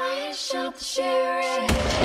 I shot the sheriff.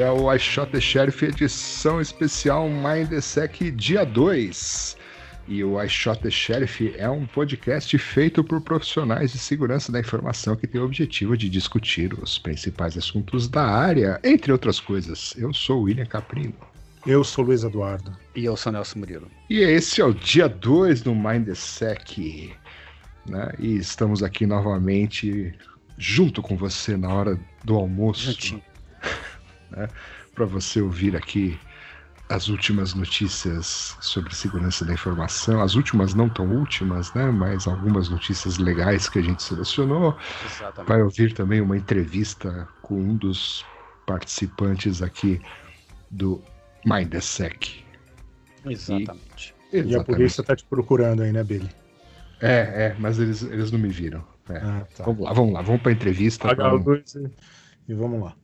É o I Shot the Sheriff edição especial Mindsec dia 2. E o I Shot the Sheriff é um podcast feito por profissionais de segurança da informação que tem o objetivo de discutir os principais assuntos da área, entre outras coisas. Eu sou o William Caprino. Eu sou Luiz Eduardo. E eu sou Nelson Murilo. E esse é o dia 2 do Mindsec. Né? E estamos aqui novamente junto com você na hora do almoço Juntinho. para você ouvir aqui as últimas notícias sobre segurança da informação, as últimas não tão últimas, né, mas algumas notícias legais que a gente selecionou. Exatamente. Vai ouvir também uma entrevista com um dos participantes aqui do Mindsec. Exatamente. E a Exatamente. polícia tá te procurando aí, né, Billy? É, é, mas eles, eles não me viram. É. Ah, tá. Vamos lá, vamos lá, vamos para a entrevista. A luz e, e vamos lá.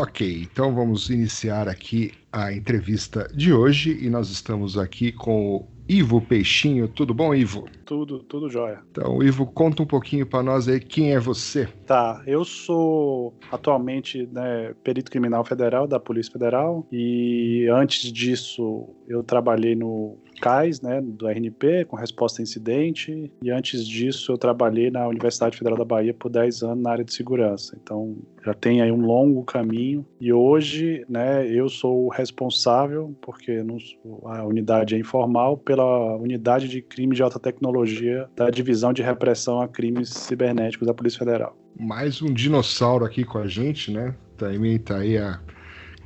Ok, então vamos iniciar aqui a entrevista de hoje e nós estamos aqui com o Ivo Peixinho. Tudo bom, Ivo? Tudo, tudo jóia. Então, Ivo, conta um pouquinho para nós aí quem é você. Tá, eu sou atualmente né, perito criminal federal da Polícia Federal e antes disso eu trabalhei no CAIS, né, do RNP, com resposta a incidente, e antes disso eu trabalhei na Universidade Federal da Bahia por 10 anos na área de segurança. Então já tem aí um longo caminho e hoje, né, eu sou o responsável, porque não a unidade é informal, pela unidade de crimes de alta tecnologia da Divisão de Repressão a Crimes Cibernéticos da Polícia Federal. Mais um dinossauro aqui com a gente, né? Também tá aí há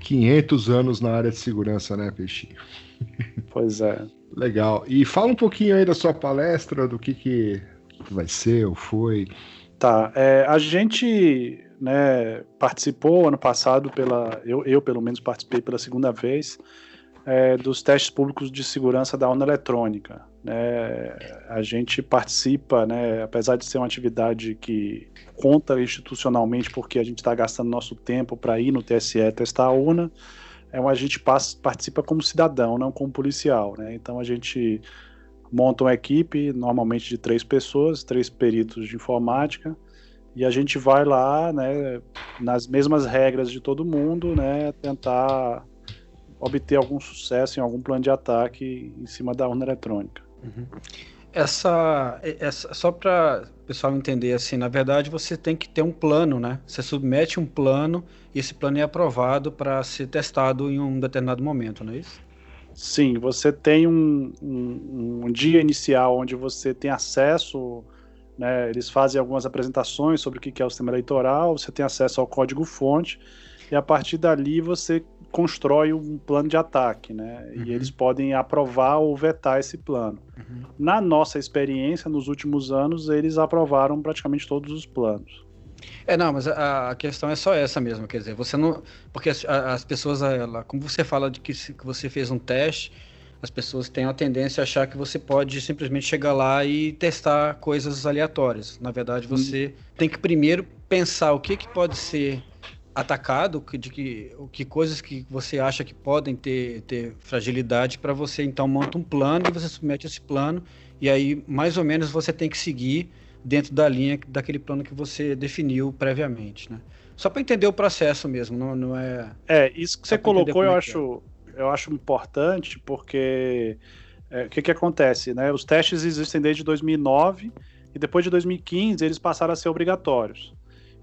500 anos na área de segurança, né, Peixinho? Pois é. Legal. E fala um pouquinho aí da sua palestra, do que que vai ser ou foi. Tá. é, a gente né, participou ano passado pela. Eu, eu, pelo menos, participei pela segunda vez é, dos testes públicos de segurança da urna eletrônica. Né? A gente participa, né, apesar de ser uma atividade que conta institucionalmente, porque a gente está gastando nosso tempo para ir no TSE testar a urna, é, a gente participa como cidadão, não como policial. Né? Então a gente monta uma equipe, normalmente de três pessoas, três peritos de informática, e a gente vai lá, né, nas mesmas regras de todo mundo, né, tentar obter algum sucesso em algum plano de ataque em cima da urna eletrônica. Essa, essa só para o pessoal entender assim, na verdade você tem que ter um plano, né? Você submete um plano e esse plano é aprovado para ser testado em um determinado momento, não é isso? Sim, você tem um, um- um dia inicial onde você tem acesso, né, eles fazem algumas apresentações sobre o que que é o sistema eleitoral, você tem acesso ao código-fonte, e a partir dali você constrói um plano de ataque, né? Uhum. E eles podem aprovar ou vetar esse plano. Na nossa experiência, nos últimos anos, eles aprovaram praticamente todos os planos. É, não, mas a, a questão é só essa mesmo, quer dizer, você não. Porque as, as pessoas, ela, como você fala de que, se- que você fez um teste, as pessoas têm a tendência a achar que você pode simplesmente chegar lá e testar coisas aleatórias. Na verdade, você tem que primeiro pensar o que, que pode ser atacado, que- de que, que coisas que você acha que podem ter, ter fragilidade, para você então monta um plano e você submete esse plano, e aí mais ou menos você tem que seguir dentro da linha daquele plano que você definiu previamente, né? Só para entender o processo mesmo, não, não é. É, isso que Só você colocou eu é que acho, eu acho importante porque é, o que, que acontece, né? Os testes existem desde 2009 e depois de 2015 eles passaram a ser obrigatórios.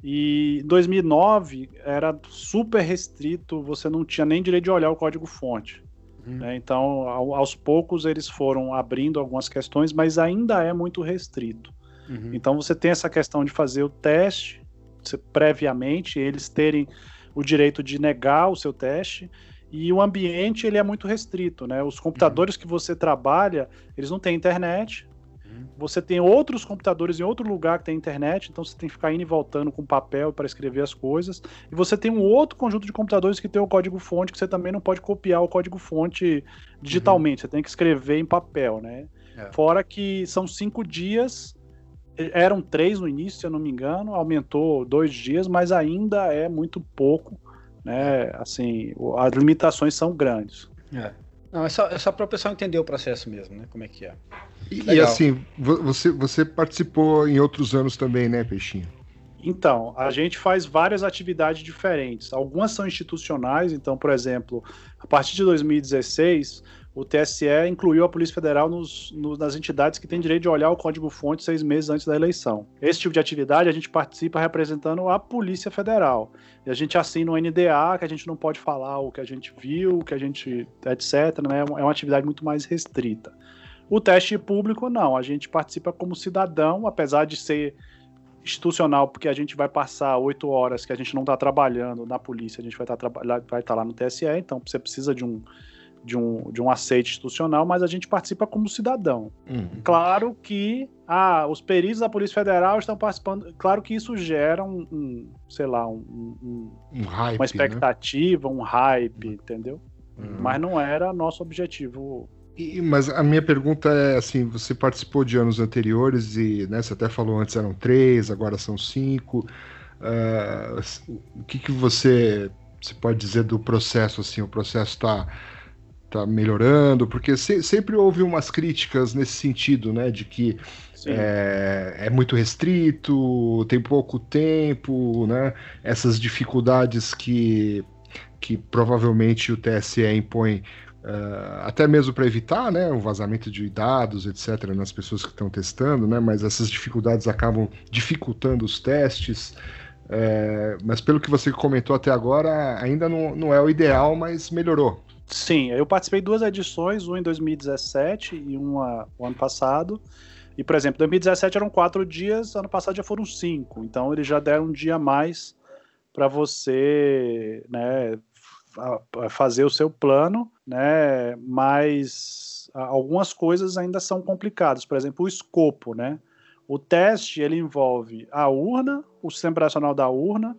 E em 2009 era super restrito, você não tinha nem direito de olhar o código-fonte. Uhum. né? Então, ao- aos poucos, eles foram abrindo algumas questões, mas ainda é muito restrito. Uhum. Então, você tem essa questão de fazer o teste se- previamente, eles terem o direito de negar o seu teste. E o ambiente ele é muito restrito, né? Os computadores que você trabalha, eles não têm internet. Uhum. Você tem outros computadores em outro lugar que tem internet, então você tem que ficar indo e voltando com papel para escrever as coisas. E você tem um outro conjunto de computadores que tem o código-fonte, que você também não pode copiar o código-fonte digitalmente, você tem que escrever em papel, né? É. Fora que são cinco dias, eram três no início, se eu não me engano, aumentou dois dias, mas ainda é muito pouco, né? Assim, as limitações são grandes. É. Não, é só, é só para o pessoal entender o processo mesmo, né? Como é que é. E, e assim, vo- você, você participou em outros anos também, né, Peixinho? Então, a gente faz várias atividades diferentes. Algumas são institucionais, então, por exemplo, a partir de 2016, o TSE incluiu a Polícia Federal nos, no- nas entidades que têm direito de olhar o código-fonte seis meses antes da eleição. Esse tipo de atividade a gente participa representando a Polícia Federal. E a gente assina um NDA que a gente não pode falar o que a gente viu, o que a gente. etc. Né? É uma atividade muito mais restrita. O teste público, não. A gente participa como cidadão, apesar de ser institucional, porque a gente vai passar oito horas que a gente não está trabalhando na polícia, a gente vai estar trabalhando, vai estar lá no TSE, então você precisa de um, de um, de um aceite institucional, mas a gente participa como cidadão. Claro que ah, os peritos da Polícia Federal estão participando, claro que isso gera um, um, sei lá, um- um- Um hype, uma né? expectativa, um hype, entendeu? Uhum. Mas não era nosso objetivo. E- mas a minha pergunta é assim, você participou de anos anteriores e né, você até falou antes eram três, agora são cinco. Ah, o que, que você, você pode dizer do processo? Assim, o processo está tá melhorando? Porque se- sempre houve umas críticas nesse sentido, né? De que é, é muito restrito, tem pouco tempo, né? Essas dificuldades que, que provavelmente o TSE impõe, eh, até mesmo para evitar né, o vazamento de dados, etc., nas pessoas que estão testando, né? Mas essas dificuldades acabam dificultando os testes. Eh, mas pelo que você comentou até agora, ainda não, não é o ideal, mas melhorou. Sim, eu participei duas edições, uma em 2017 e uma o ano passado. E, por exemplo, 2017 eram quatro dias, ano passado já foram cinco. Então, eles já deram um dia a mais para você né, fa- fazer o seu plano, né? Mas algumas coisas ainda são complicadas. Por exemplo, o escopo, né? O teste ele envolve a urna, o sistema operacional da urna,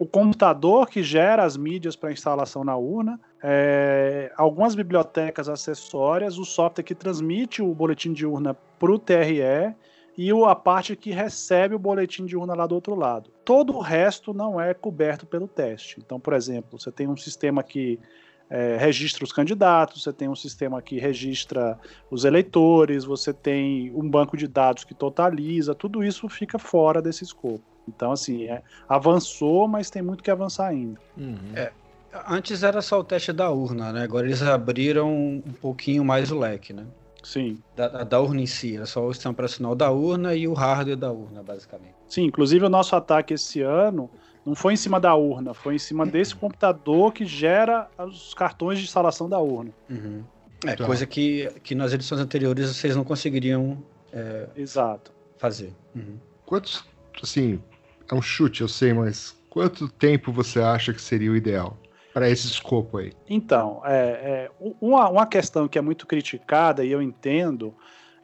o computador que gera as mídias para instalação na urna, é, algumas bibliotecas acessórias, o software que transmite o boletim de urna para o TRE e a parte que recebe o boletim de urna lá do outro lado. Todo o resto não é coberto pelo teste. Então, por exemplo, você tem um sistema que é, registra os candidatos, você tem um sistema que registra os eleitores, você tem um banco de dados que totaliza, tudo isso fica fora desse escopo. Então, assim, é, avançou, mas tem muito que avançar ainda. É. Antes era só o teste da urna, né? Agora eles abriram um pouquinho mais o leque, né? Sim. Da, da- urna em si, era só o sistema operacional da urna e o hardware da urna, basicamente. Sim, inclusive o nosso ataque esse ano não foi em cima da urna, foi em cima desse computador que gera os cartões de instalação da urna. Uhum. É, Tá. coisa que, que nas edições anteriores vocês não conseguiriam Exato. fazer. Uhum. Quantos, assim, é um chute, eu sei, mas quanto tempo você acha que seria o ideal para esse escopo aí? Então, é, é, uma, uma questão que é muito criticada, e eu entendo,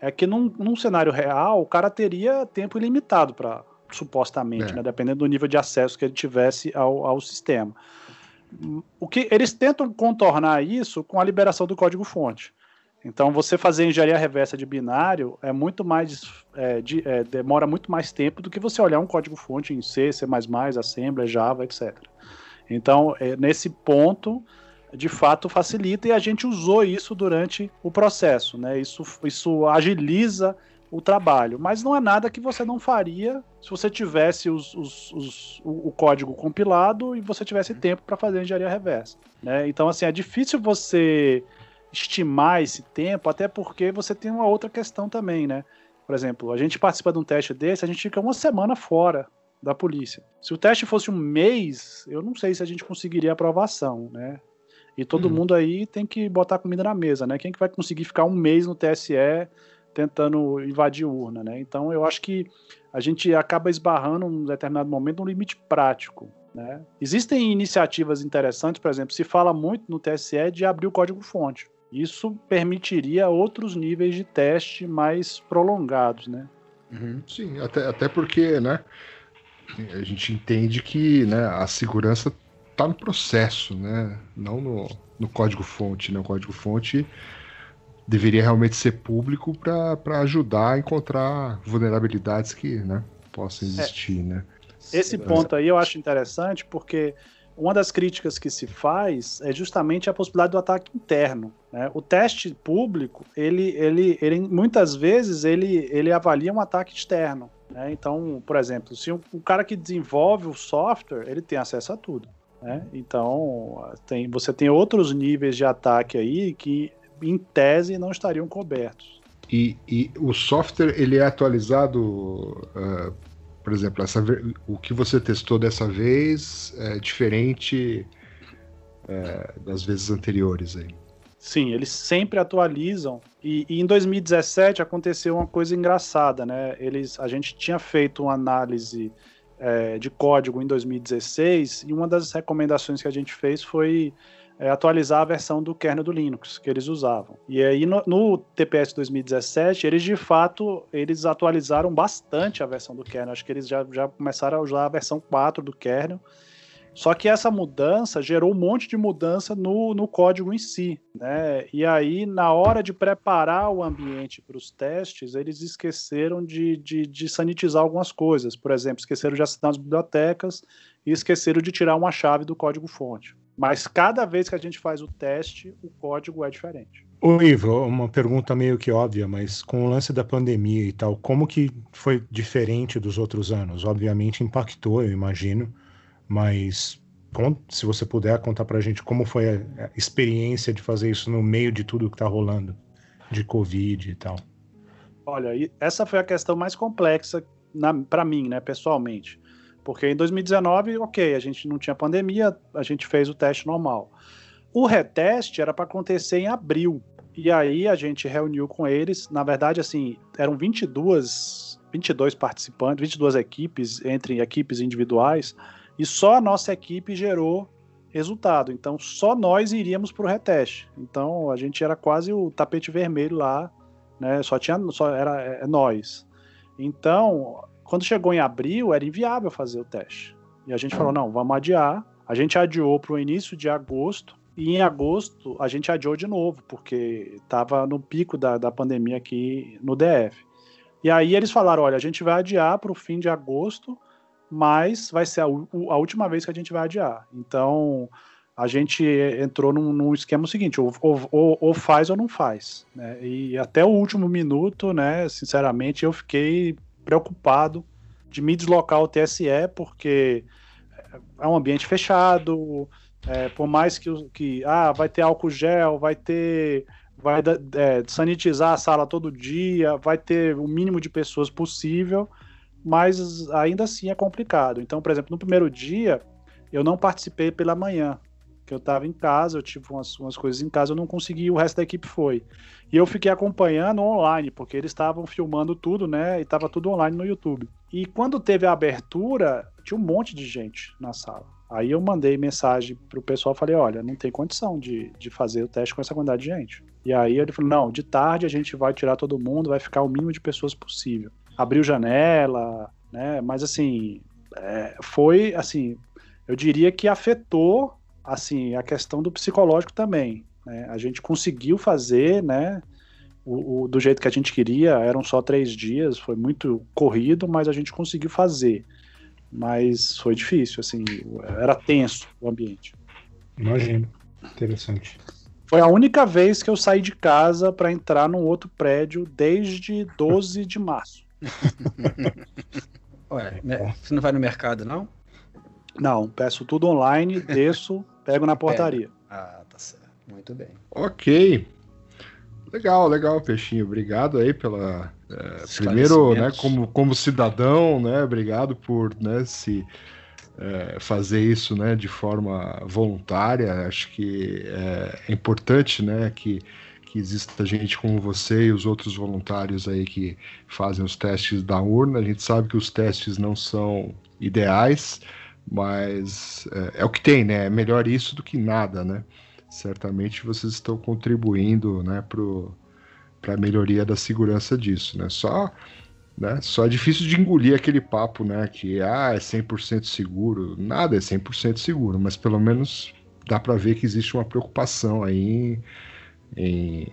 é que num, num cenário real, o cara teria tempo ilimitado para, supostamente, É. né, dependendo do nível de acesso que ele tivesse ao, ao sistema. O que eles tentam contornar isso com a liberação do código-fonte. Então, você fazer engenharia reversa de binário é muito mais é, de- é, demora muito mais tempo do que você olhar um código-fonte em C, C++, Assembler, Java, etc. Então, é, nesse ponto, de fato facilita e a gente usou isso durante o processo, né? Isso, isso agiliza o trabalho, mas não é nada que você não faria se você tivesse os- os- os- o, o código compilado e você tivesse tempo para fazer engenharia reversa, né? Então, assim, é difícil você estimar esse tempo, até porque você tem uma outra questão também, né? Por exemplo, a gente participa de um teste desse, a gente fica uma semana fora da polícia. Se o teste fosse um mês, eu não sei se a gente conseguiria aprovação, né? E todo Hum. mundo aí tem que botar comida na mesa, né? Quem que vai conseguir ficar um mês no TSE tentando invadir urna, né? Então eu acho que a gente acaba esbarrando num determinado momento um limite prático, né? Existem iniciativas interessantes, por exemplo, se fala muito no TSE de abrir o código-fonte. Isso permitiria outros níveis de teste mais prolongados, né? Uhum. Sim, até, até porque, né, a gente entende que né, a segurança está no processo, né, não no, no código-fonte. Né, o código-fonte deveria realmente ser público para ajudar a encontrar vulnerabilidades que né, possam existir, né. Esse ponto aí eu acho interessante porque uma das críticas que se faz é justamente a possibilidade do ataque interno. né? O teste público, ele, ele, ele muitas vezes ele, ele avalia um ataque externo. né? Então, por exemplo, se o, cara que desenvolve o software, ele tem acesso a tudo. né? Então, tem, você tem outros níveis de ataque aí que, em tese, não estariam cobertos. E, e o software ele é atualizado, ah, por exemplo, essa, o que você testou dessa vez é diferente eh, das vezes anteriores aí. Sim, eles sempre atualizam. E, e em 2017 aconteceu uma coisa engraçada, né? Eles, a gente tinha feito uma análise é, de código em 2016 e uma das recomendações que a gente fez foi é, atualizar a versão do kernel do Linux que eles usavam. E aí no, no TPS 2017 eles de fato eles atualizaram bastante a versão do kernel. Acho que eles já, já começaram a usar a versão 4 do kernel. Só que essa mudança gerou um monte de mudança no, no código em si, né? E aí, na hora de preparar o ambiente para os testes, eles esqueceram de, de, de sanitizar algumas coisas. Por exemplo, esqueceram de assinar as bibliotecas e esqueceram de tirar uma chave do código-fonte. Mas cada vez que a gente faz o teste, o código é diferente. Ô Ivo, uma pergunta meio que óbvia, mas com o lance da pandemia e tal, como que foi diferente dos outros anos? Obviamente impactou, eu imagino, mas se você puder contar pra gente como foi a a experiência de fazer isso no meio de tudo que tá rolando, de Covid e tal. Olha, essa foi a questão mais complexa para mim, né, pessoalmente. Porque em 2019, ok, a gente não tinha pandemia, a gente fez o teste normal. O reteste era para acontecer em abril. E aí a gente reuniu com eles. Na verdade, assim, eram 22, 22 participantes, 22 equipes, entre equipes individuais, e só a nossa equipe gerou resultado. Então, só nós iríamos para o reteste. Então, a gente era quase o tapete vermelho lá né? Só tinha, só era é, nós. Então, quando chegou em abril, era inviável fazer o teste. E a gente falou, não, vamos adiar. A gente adiou para o início de agosto. E em agosto a gente adiou de novo, porque estava no pico da, da pandemia aqui no DF. E aí eles falaram: olha, a gente vai adiar para o fim de agosto, mas vai ser a, a última vez que a gente vai adiar. Então a gente entrou num, num esquema seguinte: ou, ou- ou- ou faz ou não faz. né? E até o último minuto, né, sinceramente, eu fiquei preocupado de me deslocar ao TSE, porque é um ambiente fechado. é, por mais que, que ah, vai ter álcool gel, vai ter. Vai é, sanitizar a sala todo dia, vai ter o mínimo de pessoas possível, mas ainda assim é complicado. Então, por exemplo, no primeiro dia, eu não participei pela manhã, que eu estava em casa, eu tive umas, umas coisas em casa, eu não consegui, o resto da equipe foi. E eu fiquei acompanhando online, porque eles estavam filmando tudo, né? E estava tudo online no YouTube. E quando teve a abertura, tinha um monte de gente na sala. Aí eu mandei mensagem pro pessoal, falei, olha, não tem condição de, de fazer o teste com essa quantidade de gente. E aí ele falou, não, de tarde a gente vai tirar todo mundo, vai ficar o mínimo de pessoas possível. Abriu janela, né? Mas assim, é, foi assim, eu diria que afetou assim a questão do psicológico também. né? A gente conseguiu fazer, né? O, o- do jeito que a gente queria, eram só três dias, foi muito corrido, mas a gente conseguiu fazer. Mas foi difícil, assim, era tenso o ambiente. Imagino. Interessante. Foi a única vez que eu saí de casa para entrar num outro prédio desde 12 de março. Ué, né, você não vai no mercado, não? Não, peço tudo online, desço, pego na portaria. Ah, tá certo. Muito bem. Ok. Legal, legal, Peixinho. Obrigado aí pela. é, primeiro, né, como, como cidadão, né? Obrigado por né, se é, fazer isso né, de forma voluntária. Acho que é, é importante né, que, que exista gente como você e os outros voluntários aí que fazem os testes da urna. A gente sabe que os testes não são ideais, mas é, é o que tem, né? É melhor isso do que nada, né? Certamente vocês estão contribuindo né, para a melhoria da segurança disso, né? Só né? Só é difícil de engolir aquele papo, né? Que ah, é 100% seguro. Nada é 100% seguro, mas pelo menos dá para ver que existe uma preocupação aí em, em-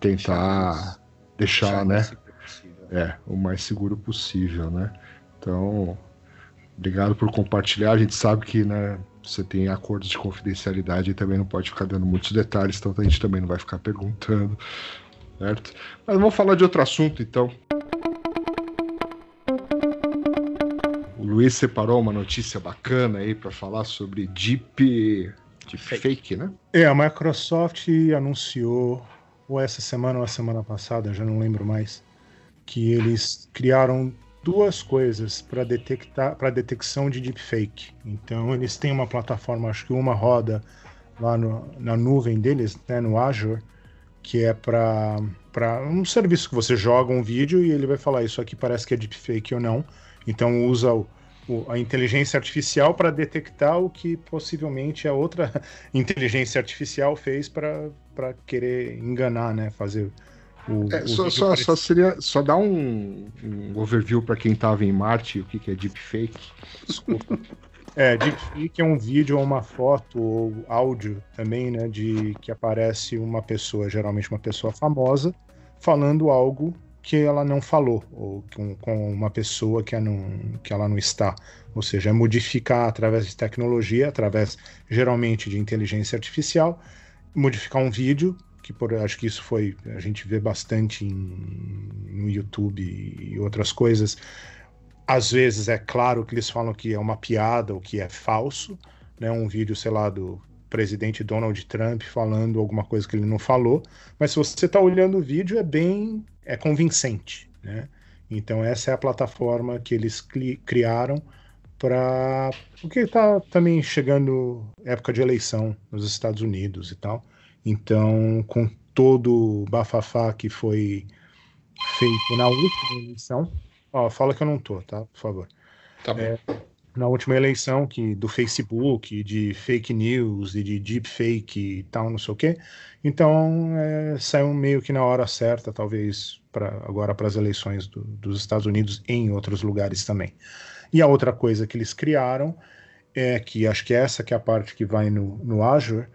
tentar deixar, né? É, o mais seguro possível, né? Então, obrigado por compartilhar. A gente sabe que, né, você tem acordos de confidencialidade e também não pode ficar dando muitos detalhes, então a gente também não vai ficar perguntando, certo? Mas vamos falar de outro assunto, então. O Luiz separou uma notícia bacana aí para falar sobre Deep, deep Fake. fake, né? É, a Microsoft anunciou, ou essa semana ou a semana passada, já não lembro mais, que eles criaram duas coisas para detectar para detecção de deepfake. Então eles têm uma plataforma, acho que uma roda lá no- na nuvem deles, né, no Azure, que é para um serviço que você joga um vídeo e ele vai falar isso aqui parece que é deepfake ou não. Então usa o, o- a inteligência artificial para detectar o que possivelmente a outra inteligência artificial fez para querer enganar, né? Fazer o. É, o só, só, só seria só dar um, um overview para quem estava em Marte o que, que é deepfake. Desculpa. É, deepfake é um vídeo ou uma foto ou áudio também, né? De que aparece uma pessoa, geralmente uma pessoa famosa, falando algo que ela não falou, ou com, com uma pessoa que, ela não, que ela não está. Ou seja, é modificar através de tecnologia, através geralmente de inteligência artificial, modificar um vídeo, que por, acho que isso foi, a gente vê bastante em, no YouTube e outras coisas, às vezes é claro que eles falam que é uma piada ou que é falso, né? Um vídeo, sei lá, do presidente Donald Trump falando alguma coisa que ele não falou, mas se você está olhando o vídeo é bem é convincente, né? Então essa é a plataforma que eles criaram para porque está também chegando época de eleição nos Estados Unidos e tal. Então, com todo o bafafá que foi feito na última eleição, Ó, fala que eu não tô, tá? Por favor. Tá. É, na última eleição que do Facebook, de fake news e de deepfake e tal, não sei o quê. Então, é, saiu meio que na hora certa, talvez, pra, agora para as eleições do- dos Estados Unidos e em outros lugares também. E a outra coisa que eles criaram é que, acho que essa que é a parte que vai no, no Azure,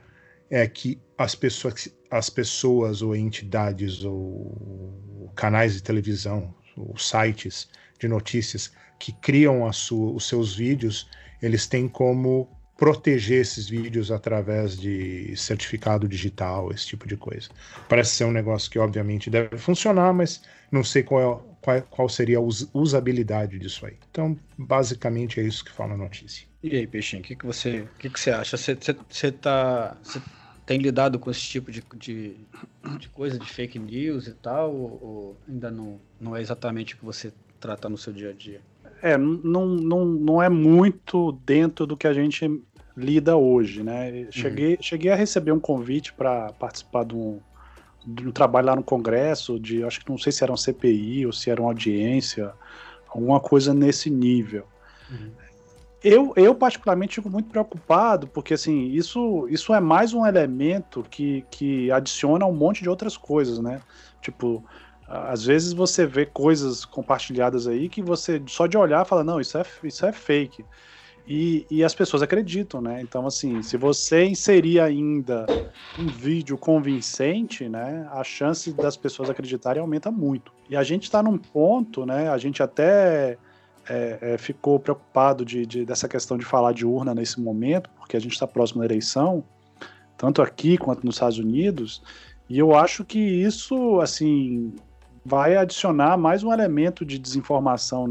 é que as pessoas, as pessoas ou entidades ou canais de televisão, ou sites de notícias que criam sua, os seus vídeos, eles têm como proteger esses vídeos através de certificado digital, esse tipo de coisa. Parece ser um negócio que obviamente deve funcionar, mas não sei qual, é- qual, qual seria a us- usabilidade disso aí. Então, basicamente é isso que fala a notícia. E aí, Peixinho, o que, que, você, que, que você acha? Você, tá. Você tem lidado com esse tipo de, de, de coisa, de fake news e tal? Ou, ou ainda não, não é exatamente o que você trata no seu dia a dia? É, não, não, não é muito dentro do que a gente lida hoje, né? Cheguei, cheguei a receber um convite para participar de um, de um trabalho lá no Congresso, de acho que não sei se era um CPI ou se era uma audiência, alguma coisa nesse nível. Eu, eu particularmente fico muito preocupado, porque assim, isso, isso é mais um elemento que, que adiciona um monte de outras coisas, né? Tipo, às vezes você vê coisas compartilhadas aí que você só de olhar fala, não, isso é, isso é fake. E, e as pessoas acreditam, né? Então, assim, se você inserir ainda um vídeo convincente, né, a chance das pessoas acreditarem aumenta muito. E a gente está num ponto, né? A gente até é, é, ficou preocupado de, de- dessa questão de falar de urna nesse momento, porque a gente está próximo da eleição, tanto aqui quanto nos Estados Unidos, e eu acho que isso, assim, vai adicionar mais um elemento de desinformação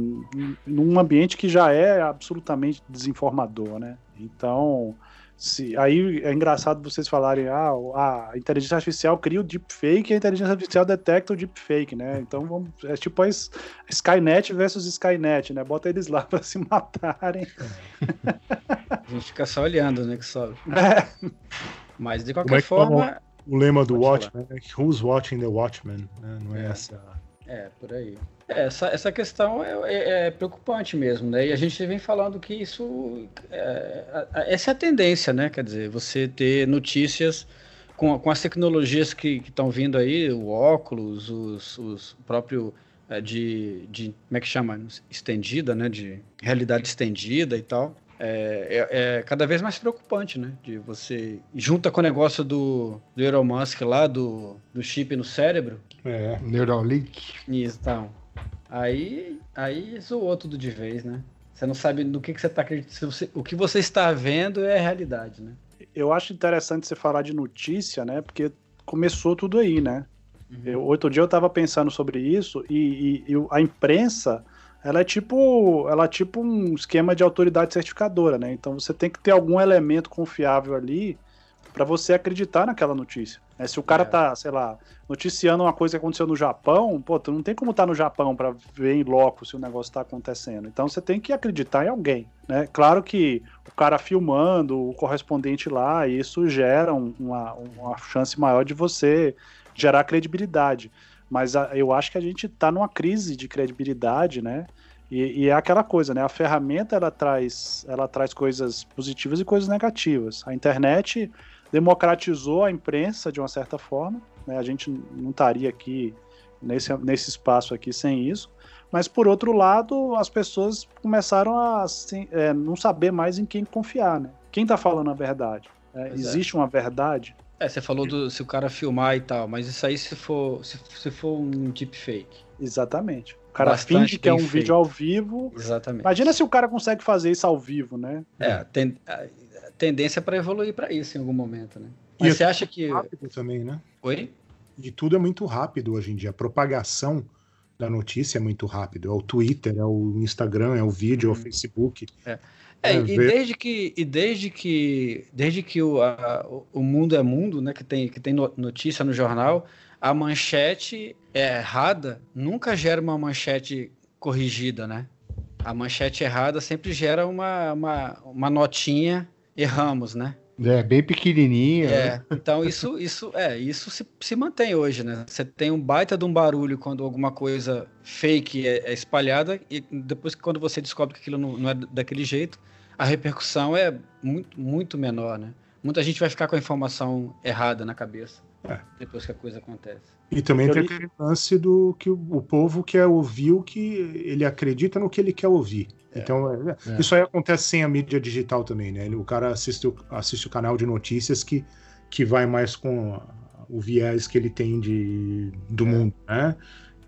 num ambiente que já é absolutamente desinformador, né? Então, se, aí é engraçado vocês falarem, ah, a inteligência artificial cria o deepfake e a inteligência artificial detecta o deepfake, né? Então vamos, é tipo a Skynet versus Skynet, né? Bota eles lá para se matarem. A gente fica só olhando, né? Que sobe. Mas de qualquer é forma, O lema do Pode Watchmen é Who's Watching the Watchmen? né? Não é, É. essa. É, por aí. Essa, essa questão é, é- é preocupante mesmo, né? E a gente vem falando que isso. é, essa é a tendência, né? Quer dizer, você ter notícias com, com as tecnologias que estão vindo aí, o óculos, os, os próprio é, de, de. Como é que chama? Estendida, né? De realidade estendida e tal. É, é- é cada vez mais preocupante, né? De você. Junta com o negócio do, do Elon Musk lá, do, do chip no cérebro. É. Neuralink. Isso, então. Aí, aí zoou tudo de vez, né? Você não sabe no que, que você está acreditando. se você- O que você está vendo é a realidade, né? Eu acho interessante você falar de notícia, né? Porque começou tudo aí, né? Eu, outro dia eu estava pensando sobre isso e, e- e a imprensa ela é tipo ela é tipo um esquema de autoridade certificadora, né? Então você tem que ter algum elemento confiável ali para você acreditar naquela notícia. né? Se o cara É. tá, sei lá, noticiando uma coisa que aconteceu no Japão, pô, tu não tem como estar no Japão para ver em loco se o negócio tá acontecendo. Então você tem que acreditar em alguém, né? Claro que o cara filmando, o correspondente lá, isso gera um- uma, uma chance maior de você gerar credibilidade. Mas a- eu acho que a gente está numa crise de credibilidade, né? E, e é aquela coisa, né? A ferramenta ela traz, ela traz coisas positivas e coisas negativas. A internet democratizou a imprensa de uma certa forma, né? A gente não estaria aqui nesse, nesse espaço aqui sem isso. Mas por outro lado, as pessoas começaram a assim, é, não saber mais em quem confiar, né? Quem está falando a verdade? É, é. existe uma verdade? É, você falou do se o cara filmar e tal, mas isso aí se for, se, se for um deepfake. Exatamente. O cara Bastante finge que é um bem vídeo feito. ao vivo. Exatamente. Imagina se o cara consegue fazer isso ao vivo, né? É, a ten- a tendência para evoluir para isso em algum momento, né? E Mas é você acha que. Rápido também, né? Oi? E tudo é muito rápido hoje em dia. A propagação da notícia é muito rápido. É o Twitter, é o Instagram, é o vídeo, é o Facebook. É, É, e ver- desde que, e desde que, desde que o, a- o- mundo é mundo, né, que tem, que tem no- notícia no jornal, a manchete é errada nunca gera uma manchete corrigida, né? A manchete errada sempre gera uma, uma, uma notinha erramos, né? É, bem pequenininha. né? É, então isso, isso, é, isso se, se mantém hoje, né? Você tem um baita de um barulho quando alguma coisa fake é, é espalhada e depois que quando você descobre que aquilo não, não é daquele jeito, a repercussão é muito, muito menor, né? Muita gente vai ficar com a informação errada na cabeça É. depois que a coisa acontece. E também Eu tem li- aquele lance do que o, povo quer ouvir o que ele acredita no que ele quer ouvir. Então, é- É. isso aí acontece sem a mídia digital também, né? O cara assiste o, assiste o canal de notícias que, que vai mais com o viés que ele tem de, do É. mundo, né?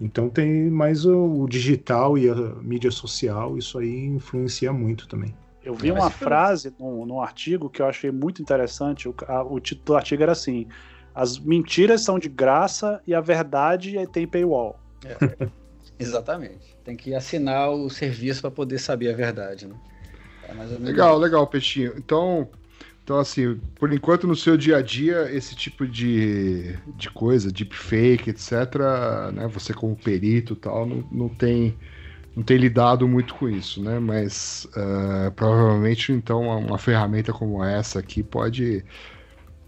Então tem mais o, o digital e a mídia social, isso aí influencia muito também. Eu vi Mas uma frase num, num artigo que eu achei muito interessante. O, a- o título do artigo era assim: As mentiras são de graça e a verdade é- tem paywall. Exatamente. Tem que assinar o serviço para poder saber a verdade, né? É mais ou menos Legal, legal, Peixinho. Então, então, assim, por enquanto no seu dia a dia, esse tipo de, de coisa, deepfake, etc., né, você como perito e tal, não, não tem não tem lidado muito com isso, né? Mas eh, provavelmente, então, uma, uma ferramenta como essa aqui pode,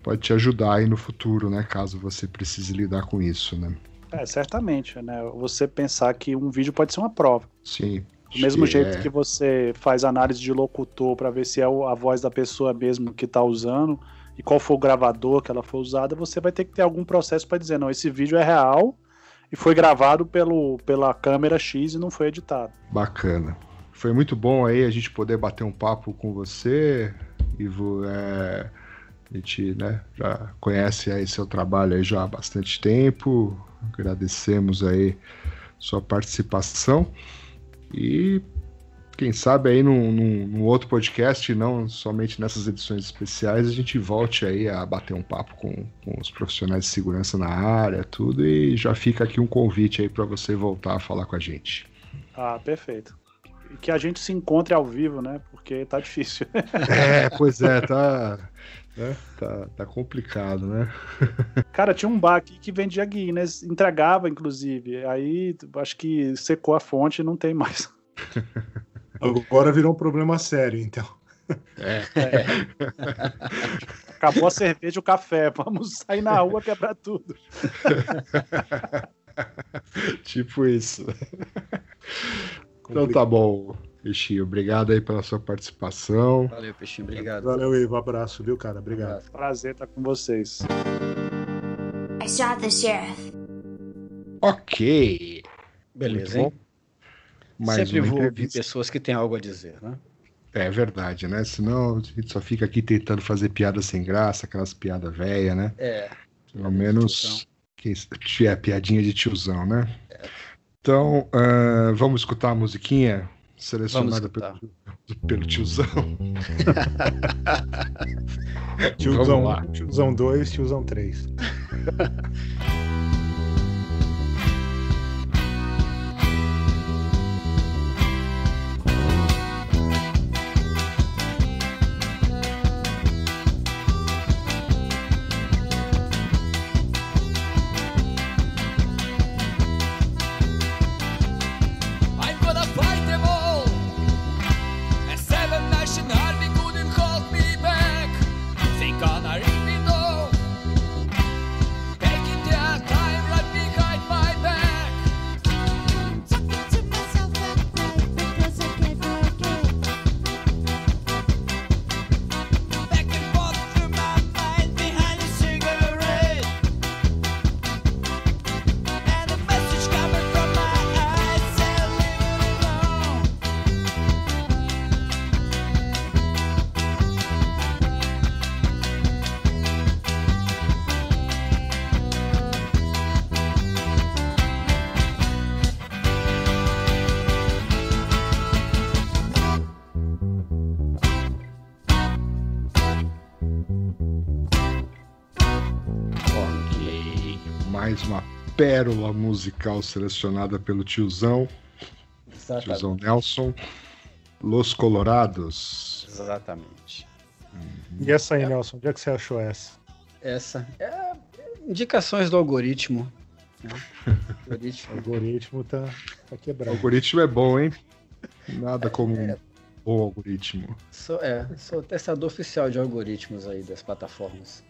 pode te ajudar aí no futuro, né? Caso você precise lidar com isso, né? É, certamente, né? Você pensar que um vídeo pode ser uma prova. Sim. Do mesmo Acho jeito é- que você faz análise de locutor para ver se é a voz da pessoa mesmo que está usando e qual foi o gravador que ela foi usada, você vai ter que ter algum processo para dizer, não, esse vídeo é real e foi gravado pelo, pela câmera X e não foi editado. Bacana. Foi muito bom aí a gente poder bater um papo com você, Ivo. É, a gente né, já conhece aí seu trabalho aí já há bastante tempo. Agradecemos aí sua participação. E quem sabe aí num, num, num outro podcast, não somente nessas edições especiais, a gente volte aí a bater um papo com, com os profissionais de segurança na área, tudo, e já fica aqui um convite aí para você voltar a falar com a gente. Ah, perfeito. E que a gente se encontre ao vivo, né? Porque tá difícil. É, pois é, tá, né, tá, tá complicado, né? Cara, tinha um bar aqui que vendia Guinness, entregava, inclusive. Aí acho que secou a fonte e não tem mais. Agora virou um problema sério, então. É. Acabou a cerveja e o café. Vamos sair na rua quebrar tudo. tipo isso. Então tá bom, Peixinho. Obrigado aí pela sua participação. Valeu, Peixinho. Obrigado. Valeu, Ivo. Abraço, viu, cara? Obrigado. Abraço. Prazer estar com vocês. I shot the sheriff. Ok. Beleza, hein? Mais Sempre vou ouvir pessoas que têm algo a dizer, né? É verdade, né? Senão a gente só fica aqui tentando fazer piada sem graça, aquelas piadas velhas, né? É. Pelo menos quem é piadinha de tiozão, né? Então, ah, vamos escutar a musiquinha selecionada pelo, pelo tiozão. Tiozão Vamos lá. 1, tiozão 2, tiozão 3. pérola musical selecionada pelo tiozão, tiozão Nelson. Los Colorados. Exatamente. E essa aí, Nelson, onde é que você achou essa? Essa é indicações do algoritmo. né? O Algoritmo. algoritmo tá, tá O quebrado. algoritmo é bom, hein? Nada como um bom algoritmo. Sou, é, sou testador oficial de algoritmos aí das plataformas.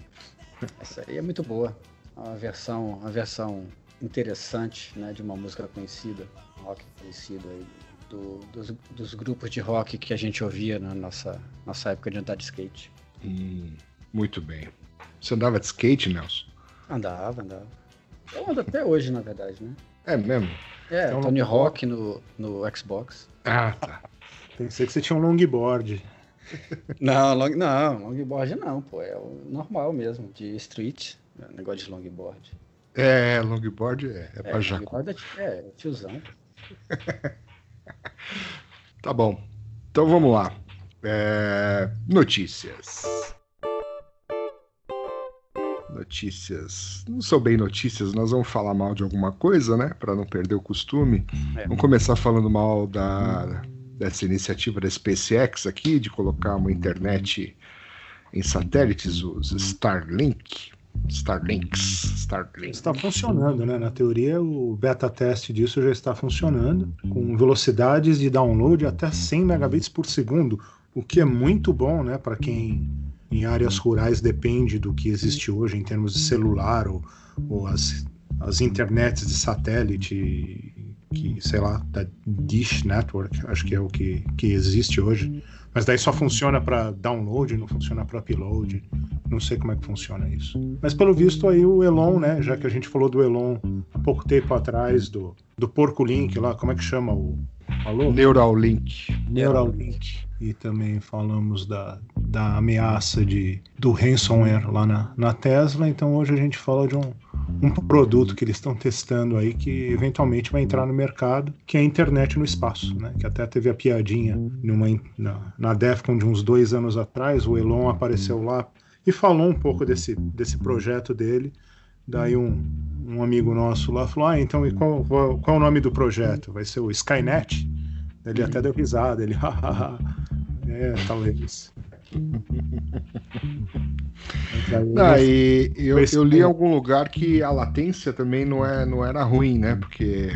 Essa aí é muito boa. Uma versão, uma versão interessante né, de uma música conhecida, um rock conhecido aí, do- dos, dos grupos de rock que a gente ouvia na nossa, nossa época de andar de skate. Hum, muito bem. Você andava de skate, Nelson? Andava, andava. Eu ando até hoje, na verdade, né? É mesmo? É, Então, Tony Hawk no, no Xbox. Ah, tá. Pensei que você tinha um longboard. Não, long, não, longboard não, pô. É o normal mesmo, de street. é Negócio de longboard. É, longboard é, é pra É, jacu. longboard é, ti- é, tiozão. Tá bom. Então vamos lá. É, Notícias. Notícias. Não são bem notícias, nós vamos falar mal de alguma coisa, né? Pra não perder o costume. É. Vamos começar falando mal da, dessa iniciativa da SpaceX aqui, de colocar uma internet em satélites, os Starlink. Starlinks. Starlink. Está funcionando, né? Na teoria, o beta teste disso já está funcionando, com velocidades de download até 100 megabits por segundo, o que é muito bom, né? Para quem em áreas rurais depende do que existe hoje em termos de celular ou, ou as, as internets de satélite, que sei lá, da Dish Network, acho que é o que, que existe hoje. Mas daí só funciona para download, não funciona para upload. Não sei como é que funciona isso. Mas pelo visto aí o Elon, né? Já que a gente falou do Elon há pouco tempo atrás, do, do Porco Link lá, como é que chama o. Falou? Neuralink. Neuralink. E também falamos da, da ameaça de, do ransomware lá na, na Tesla. Então hoje a gente fala de um, um produto que eles estão testando aí que eventualmente vai entrar no mercado, que é a internet no espaço, né? Que até teve a piadinha numa, na, na DEFCON de uns dois anos atrás, o Elon apareceu lá e falou um pouco desse, desse projeto dele. Daí um, um amigo nosso lá falou: Ah, então e qual, qual, qual é o nome do projeto? Vai ser o Skynet? Ele até deu risada, ele, hahaha. É, talvez. Ah, ele- e eu, eu li em ponto. algum lugar que a latência também não, é, não era ruim, né? Porque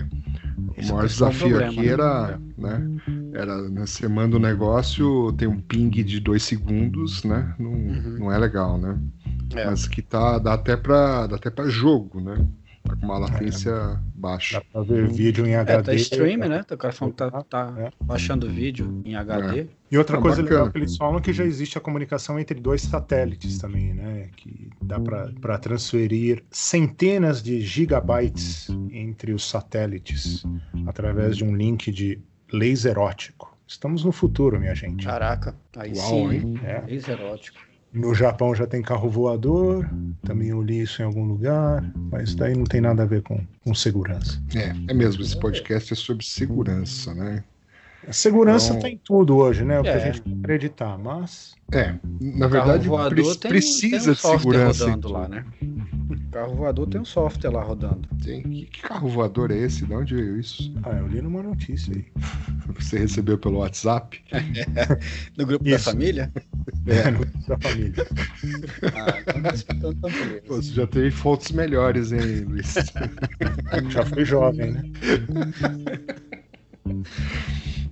o Esse maior é o principal desafio problema, aqui né? era, né? Era, né, você manda um negócio, tem um ping de dois segundos, né? Não, Uhum. não é legal, né? É. Mas que tá, dá até pra, dá até pra jogo, né? Tá com uma latência baixa. Dá pra ver vídeo em É, HD. tá streaming, né? O cara falando que tá, tá É. baixando vídeo em HD. E outra Ah, coisa bacana. legal que eles falam é que já existe a comunicação entre dois satélites também, né? Que dá para transferir centenas de gigabytes entre os satélites através de um link de laser ótico. Estamos no futuro, minha gente. Caraca, aí Uau, sim. hein? É. Ex erótico. No Japão já tem carro voador, também eu li isso em algum lugar, mas daí não tem nada a ver com, com segurança. É, é mesmo, esse podcast é sobre segurança, né? A segurança Então- tem em tudo hoje, né? O que É. a gente pode acreditar, mas É, na verdade voador pre- tem, precisa tem um de segurança. rodando lá, né? Carro voador tem um software lá rodando. Tem. Que, que carro voador é esse? De onde veio isso? ah, eu li numa notícia aí. Você recebeu pelo WhatsApp? No grupo da Isso. família? É, no da família. Ah, então tá. Pô, Você já teve fontes melhores, hein, Luiz? Já fui jovem, né?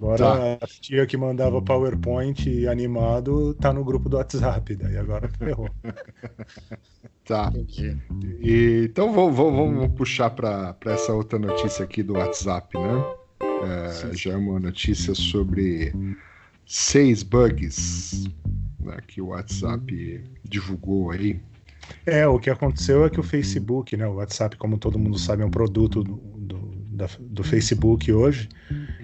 Agora Tá. a tia que mandava PowerPoint animado tá no grupo do WhatsApp, daí agora ferrou. Tá. Entendi. E, então vamos, vamos- puxar para essa outra notícia aqui do WhatsApp, né? É, já é uma notícia sobre seis bugs né, que o WhatsApp divulgou aí. É, o que aconteceu é que o Facebook, né? O WhatsApp, como todo mundo sabe, é um produto da- do Facebook hoje.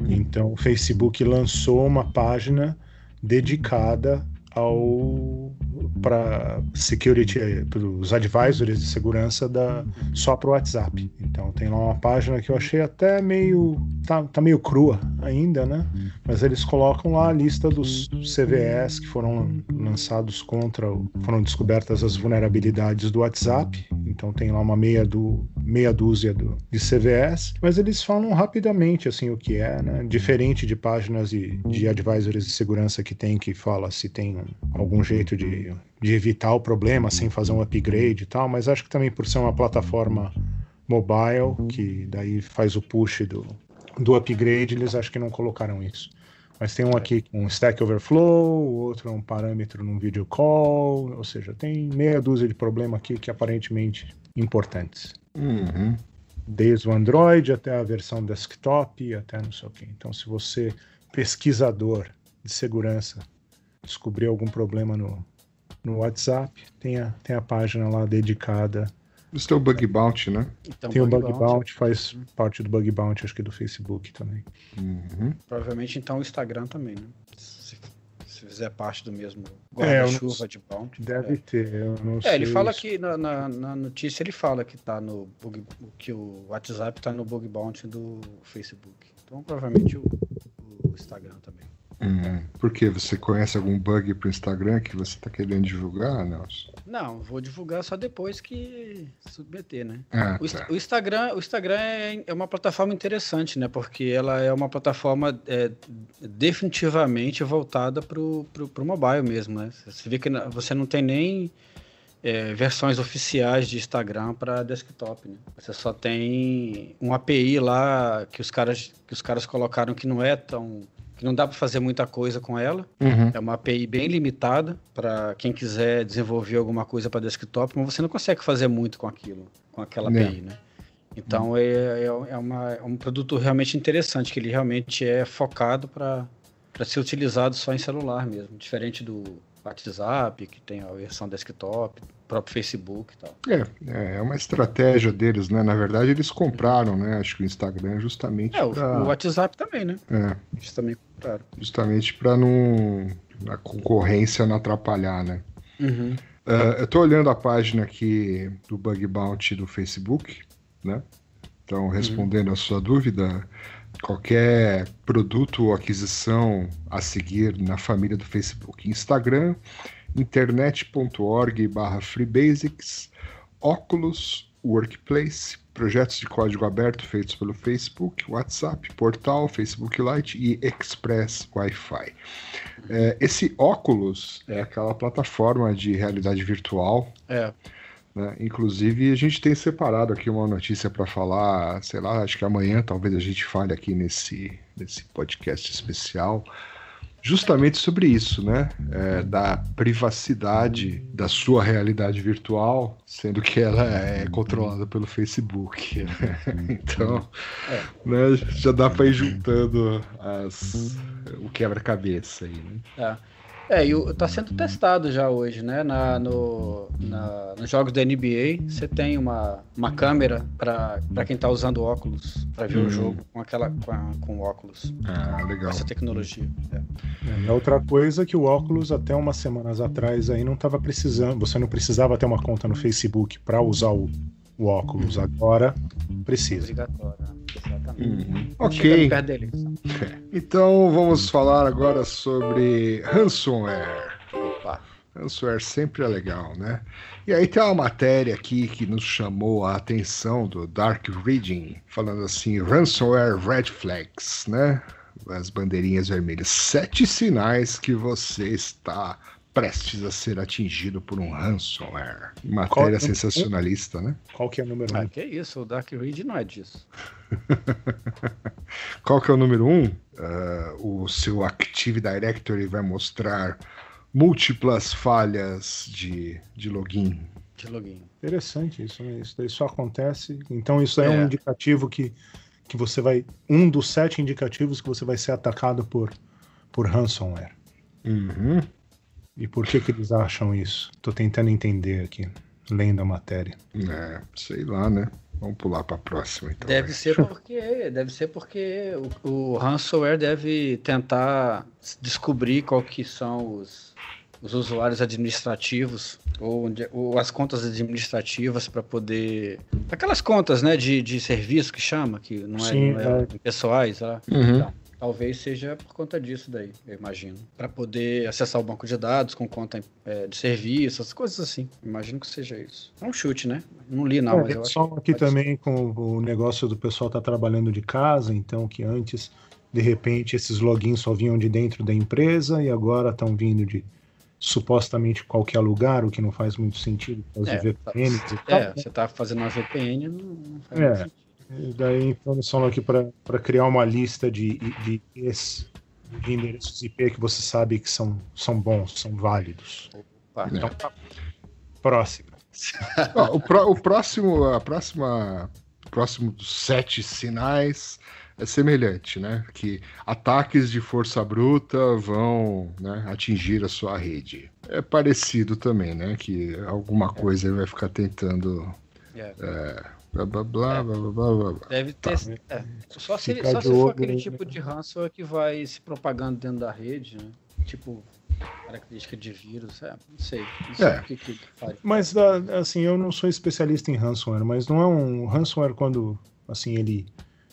Então o Facebook lançou uma página dedicada ao para security, para os advisors de segurança da só para o WhatsApp. Então tem lá uma página que eu achei até meio tá, tá meio crua ainda, né? Mas eles colocam lá a lista dos CVEs que foram lançados contra, foram descobertas as vulnerabilidades do WhatsApp. Então tem lá uma meia, do, meia dúzia do, de CVEs, mas eles falam rapidamente assim o que é, né? Diferente de páginas de, de advisors de segurança que tem que fala se tem um- algum jeito de, de evitar o problema sem fazer um upgrade e tal, mas acho que também por ser uma plataforma mobile, que daí faz o push do, do upgrade, eles acho que não colocaram isso. Mas tem um aqui com Stack Overflow, o outro é um parâmetro num video call, ou seja, tem meia dúzia de problemas aqui que aparentemente importantes. Uhum. Desde o Android até a versão desktop, até não sei o que. Então, se você, pesquisador de segurança, descobrir algum problema no, no WhatsApp, tem a, tem a página lá dedicada. Isso tem o Bug Bounty, né? Então, tem o Bug bounty. Bounty, faz parte do Bug Bounty, acho que do Facebook também. Uhum. Provavelmente então o Instagram também, né? Se, se fizer parte do mesmo É, guarda-chuva de bounty. Deve ter, eu não É, sei. ele fala que na, na, na notícia ele fala que tá no bug, que o WhatsApp tá no bug bounty do Facebook. Então provavelmente o, o Instagram também. Uhum. Por quê? Você conhece algum bug pro Instagram que você tá querendo divulgar, Nelson? Não, vou divulgar só depois que submeter, né? Ah, O, tá. o Instagram, o Instagram é, é uma plataforma interessante, né? Porque ela é uma plataforma é, definitivamente voltada pro, pro, pro mobile mesmo, né? Você vê que você não tem nem é, versões oficiais de Instagram para desktop, né? Você só tem um API lá que os caras que os caras colocaram que não é tão não dá para fazer muita coisa com ela. Uhum. É uma API bem limitada para quem quiser desenvolver alguma coisa para desktop, mas você não consegue fazer muito com aquilo, com aquela É. API, né? Então é, é, é uma- é um produto realmente interessante, que ele realmente é focado para ser utilizado só em celular mesmo, diferente do WhatsApp, que tem a versão desktop, próprio Facebook e tal. É, é uma estratégia deles, né? Na verdade, eles compraram, né? Acho que o Instagram justamente É, o, pra- o WhatsApp também, né? é, Eles também compraram. justamente para não a concorrência não atrapalhar, né? Uhum. Ah, eu tô olhando a página aqui do Bug Bounty do Facebook, né? Então, respondendo a sua dúvida, qualquer produto ou aquisição a seguir na família do Facebook, Instagram, internet.org barra freebasics, óculos, workplace, projetos de código aberto feitos pelo Facebook, WhatsApp, portal, Facebook Lite e Express Wi-Fi. É, esse óculos é aquela plataforma de realidade virtual É, né? Inclusive, a gente tem separado aqui uma notícia para falar, sei lá, acho que amanhã talvez a gente fale aqui nesse, nesse podcast especial, justamente sobre isso, né? É, da privacidade da sua realidade virtual, sendo que ela é controlada pelo Facebook. né? Então, É. né, já dá para ir juntando as, o quebra-cabeça aí, né? é. É, e o- tá sendo testado já hoje, né? Na, no, na, nos jogos da NBA, você tem uma, uma câmera para quem tá usando óculos, para ver Hum. o jogo com aquela com, a- com óculos. Ah, legal. Essa tecnologia. É. E a outra coisa é que o óculos, até umas semanas atrás, aí não estava precisando. Você não precisava ter uma conta no Facebook para usar o, o óculos. Agora precisa. Obrigatório. Exatamente. Uhum. Ok. Então vamos falar agora sobre ransomware. Opa. Ransomware sempre é legal, né? E aí tem uma matéria aqui que nos chamou a atenção do Dark Reading, falando assim, ransomware red flags, né? As bandeirinhas vermelhas. Sete sinais que você está prestes a ser atingido por um ransomware. Qual- Matéria sensacionalista, né? Qual que é o número Ah, um? que isso, o Dark Read não é disso. Qual que é o número um? Ah, o seu Active Directory vai mostrar múltiplas falhas de, de login. De login. Interessante isso, né? Isso daí só acontece. Então isso aí é, um É. indicativo que, que você vai. Um dos sete indicativos que você vai ser atacado por, por ransomware. Uhum. E por que, que eles acham isso? Tô tentando entender aqui, lendo a matéria. É, sei lá, né? Vamos pular para a próxima, então. Deve vai. ser porque deve ser porque o, o ransomware deve tentar descobrir qual que são os, os usuários administrativos ou, onde- ou as contas administrativas para poder aquelas contas né de, de serviço que chama que não é, Sim, não é é. pessoais lá. Uhum. Então, talvez seja por conta disso daí eu imagino para poder acessar o banco de dados com conta eh, de serviço essas coisas assim imagino que seja isso é um chute né não li não É, mas eu acho só que aqui pode ser. também com o negócio do pessoal estar trabalhando de casa, então que antes, de repente, esses logins só vinham de dentro da empresa e agora estão vindo de supostamente qualquer lugar, o que não faz muito sentido causa É, e tal. É, você tá fazendo uma VPN, não, não faz É. muito sentido. E daí então eles falam aqui para criar uma lista de, de, IPs, de endereços IP que você sabe que são, são bons, são válidos. Opa. É. Então, tá. próximo. Ó, o, pró- o próximo, a próxima, o próximo dos sete sinais é semelhante, né? Que ataques de força bruta vão né, atingir a sua rede. É parecido também, né? Que alguma coisa vai ficar tentando É, blá blá blá blá blá blá. blá. deve ter. é, só se, Ficar só se for aquele né? tipo de ransomware que vai se propagando dentro da rede, né? Tipo, característica de vírus, é, não sei. Não sei É. o que, que faz. Mas ah, assim, eu não sou especialista em ransomware, mas não é um ransomware quando assim ele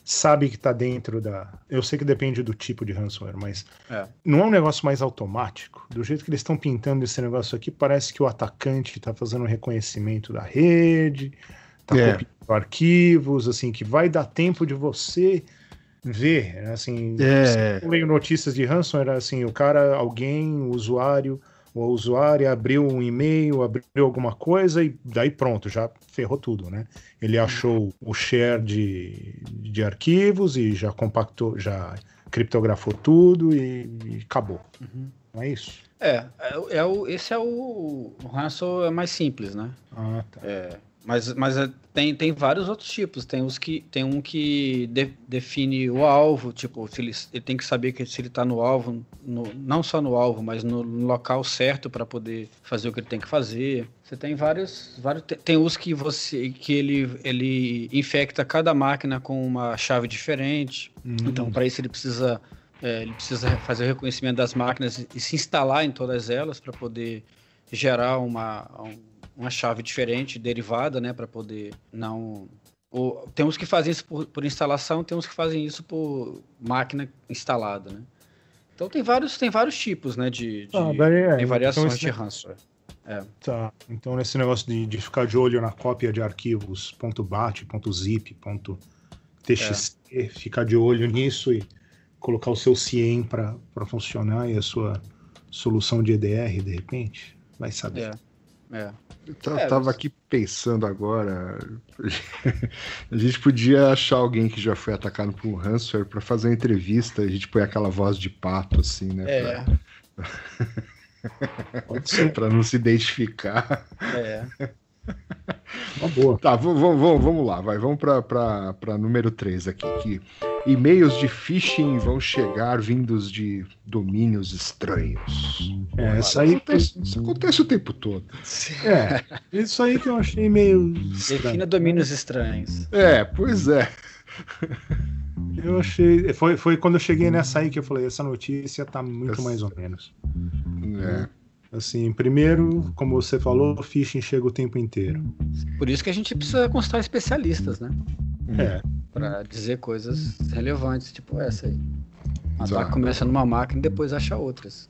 sabe que está dentro da. Eu sei que depende do tipo de ransomware, mas É. não é um negócio mais automático. Do jeito que eles estão pintando esse negócio aqui, parece que o atacante está fazendo um reconhecimento da rede, está É. copiando arquivos, assim, que vai dar tempo de você ver, né, assim. É. Eu leio notícias de ransomware, assim, o cara, alguém, o usuário, o usuário abriu um e-mail, abriu alguma coisa e daí pronto, já ferrou tudo, né? Ele achou o share de, de arquivos e já compactou, já criptografou tudo e, e acabou. Uhum. Não é isso? É, é, é o, esse é o, o ransomware mais simples, né? Ah, tá. É, mas mas é, tem, tem vários outros tipos. Tem, os que, tem um que de- define o alvo, tipo, se ele, ele tem que saber que se ele está no alvo, no- não só no alvo, mas no local certo para poder fazer o que ele tem que fazer. Você tem vários. vários tem, tem os que você que ele, ele infecta cada máquina com uma chave diferente. Hum, Então, para isso, ele precisa, é, ele precisa fazer o reconhecimento das máquinas e se instalar em todas elas para poder gerar uma, um- uma chave diferente, derivada, né, para poder não. Ou, tem uns que fazem isso por, por instalação, tem uns que fazem isso por máquina instalada, né? Então tem vários, tem vários tipos, né, de, de Ah, daí é, tem variações então de ransomware. Tá. Então, nesse negócio de, de ficar de olho na cópia de arquivos .bat, .zip, .txt, ficar de olho nisso e colocar o seu CIEM para funcionar e a sua solução de EDR, de repente, vai saber. É, é. Eu ta- É, tava mas- aqui pensando agora. A gente podia achar alguém que já foi atacado por um ransomware pra fazer uma entrevista. A gente põe aquela voz de pato, assim, né? É, Pode ser Pra, pra não se identificar. é. Uma boa. Tá, vamos, vamos, vamos lá, vai. Vamos pra número 3 aqui. Que e-mails de phishing vão chegar vindos de domínios estranhos. É, Isso essa aí, acontece, isso acontece o tempo todo. é, isso aí que eu achei meio. Defina domínios estranhos. É, pois é. Eu achei. Foi, foi quando eu cheguei nessa aí que eu falei: essa notícia tá muito mais ou menos. É. Assim, primeiro, como você falou, o phishing chega o tempo inteiro. Por isso que a gente precisa constar especialistas, né? É, Pra dizer coisas relevantes, tipo essa aí. Ataque começa numa máquina e depois acha outras.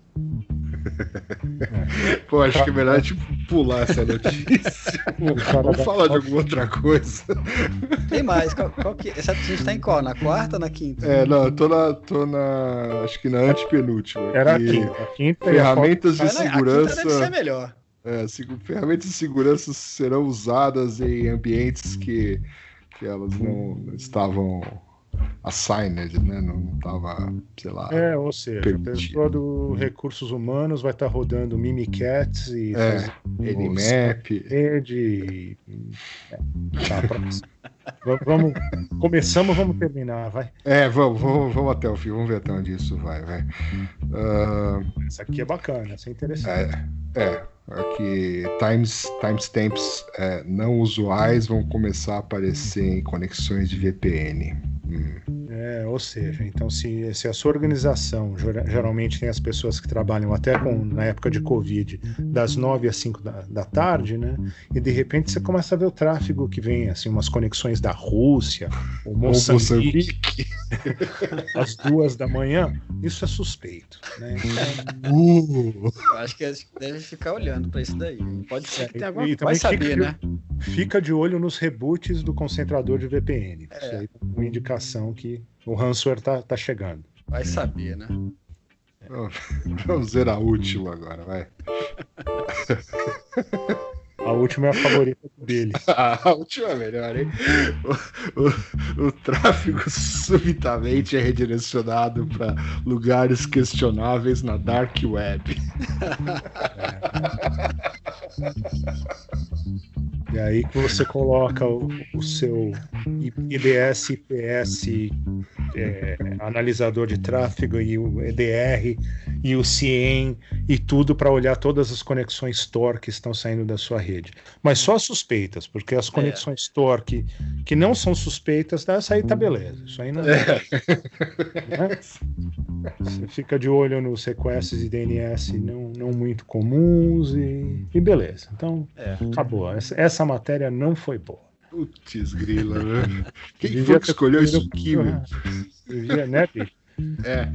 Pô, acho que é melhor a gente pular essa notícia. Vamos falar de alguma outra coisa. Tem mais, qual, qual que... Essa a gente tá em qual? Na quarta ou na quinta? É, não, eu tô na. tô na. Acho que na antepenúltima. era a que quinta. A quinta a Ferramentas de né, A quinta deve ser segurança. melhor. É, ferramentas de segurança serão usadas em ambientes que, que elas não estavam assigned, né? Não, não tava, sei lá. É, ou seja, a Permitido. pessoa do recursos humanos vai estar rodando Mimikatz e É, Nmap. rede. e- é, tá, Vamos, começamos, vamos terminar, vai. É, vamos, vamos, vamos até o fim, vamos ver até onde isso vai, vai. Essa aqui é bacana, essa é interessante. É, é, aqui times, timestamps é, não usuais vão começar a aparecer em conexões de VPN. Hum, É, ou seja, então se, se a sua organização, gera- geralmente tem as pessoas que trabalham até com, na época de Covid, das 9 às 5 da, da tarde, né? E de repente você começa a ver o tráfego que vem, assim, umas conexões da Rússia, ou Moçambique, às duas da manhã, isso é suspeito, né? Uh, Eu acho que a gente deve ficar olhando pra isso daí. Pode ser que tenha alguma coisa. Vai saber, fica né? de- Fica de olho nos reboots do concentrador de VPN. Isso É. aí é uma indicação que o ransomware tá, tá chegando. Vai saber, né? vamos ver a última agora, vai. A última é a favorita dele. A última é melhor, hein? O, o- o tráfego subitamente é redirecionado para lugares questionáveis na Dark Web. E aí que você coloca o, o seu IDS, IPS, é, analisador de tráfego e o EDR e o CIEM e tudo para olhar todas as conexões Tor que estão saindo da sua rede. Mas só suspeitas, porque as conexões Tor que, que não são suspeitas, essa aí tá beleza. Isso aí não né? Você fica de olho nos requests e DNS não, não muito comuns e, e beleza. Então, É. acabou. Essa, essa matéria não foi boa. Putz, grila, né? Quem foi que escolheu isso aqui, meu? Né, bicho? É.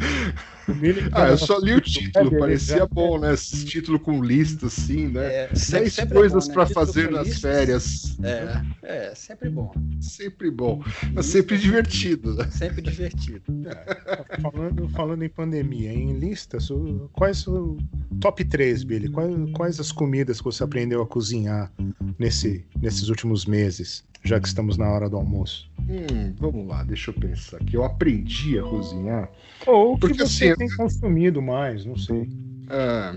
Ah, eu só li o título, É, parecia bom, né? Esse título com lista, assim, né? É, sempre, Dez sempre é coisas bom, né? pra Título fazer nas listas. férias. É, é, sempre bom. Sempre bom, mas sempre divertido, né? Sempre divertido. Falando, falando em pandemia, em listas, quais o top 3, Billy? Quais, quais as comidas que você aprendeu a cozinhar nesse, nesses últimos meses, já que estamos na hora do almoço? Hum, vamos lá, deixa eu pensar aqui. Eu aprendi a cozinhar. Ou o que Porque, você assim, tem consumido mais, não sei. Ah,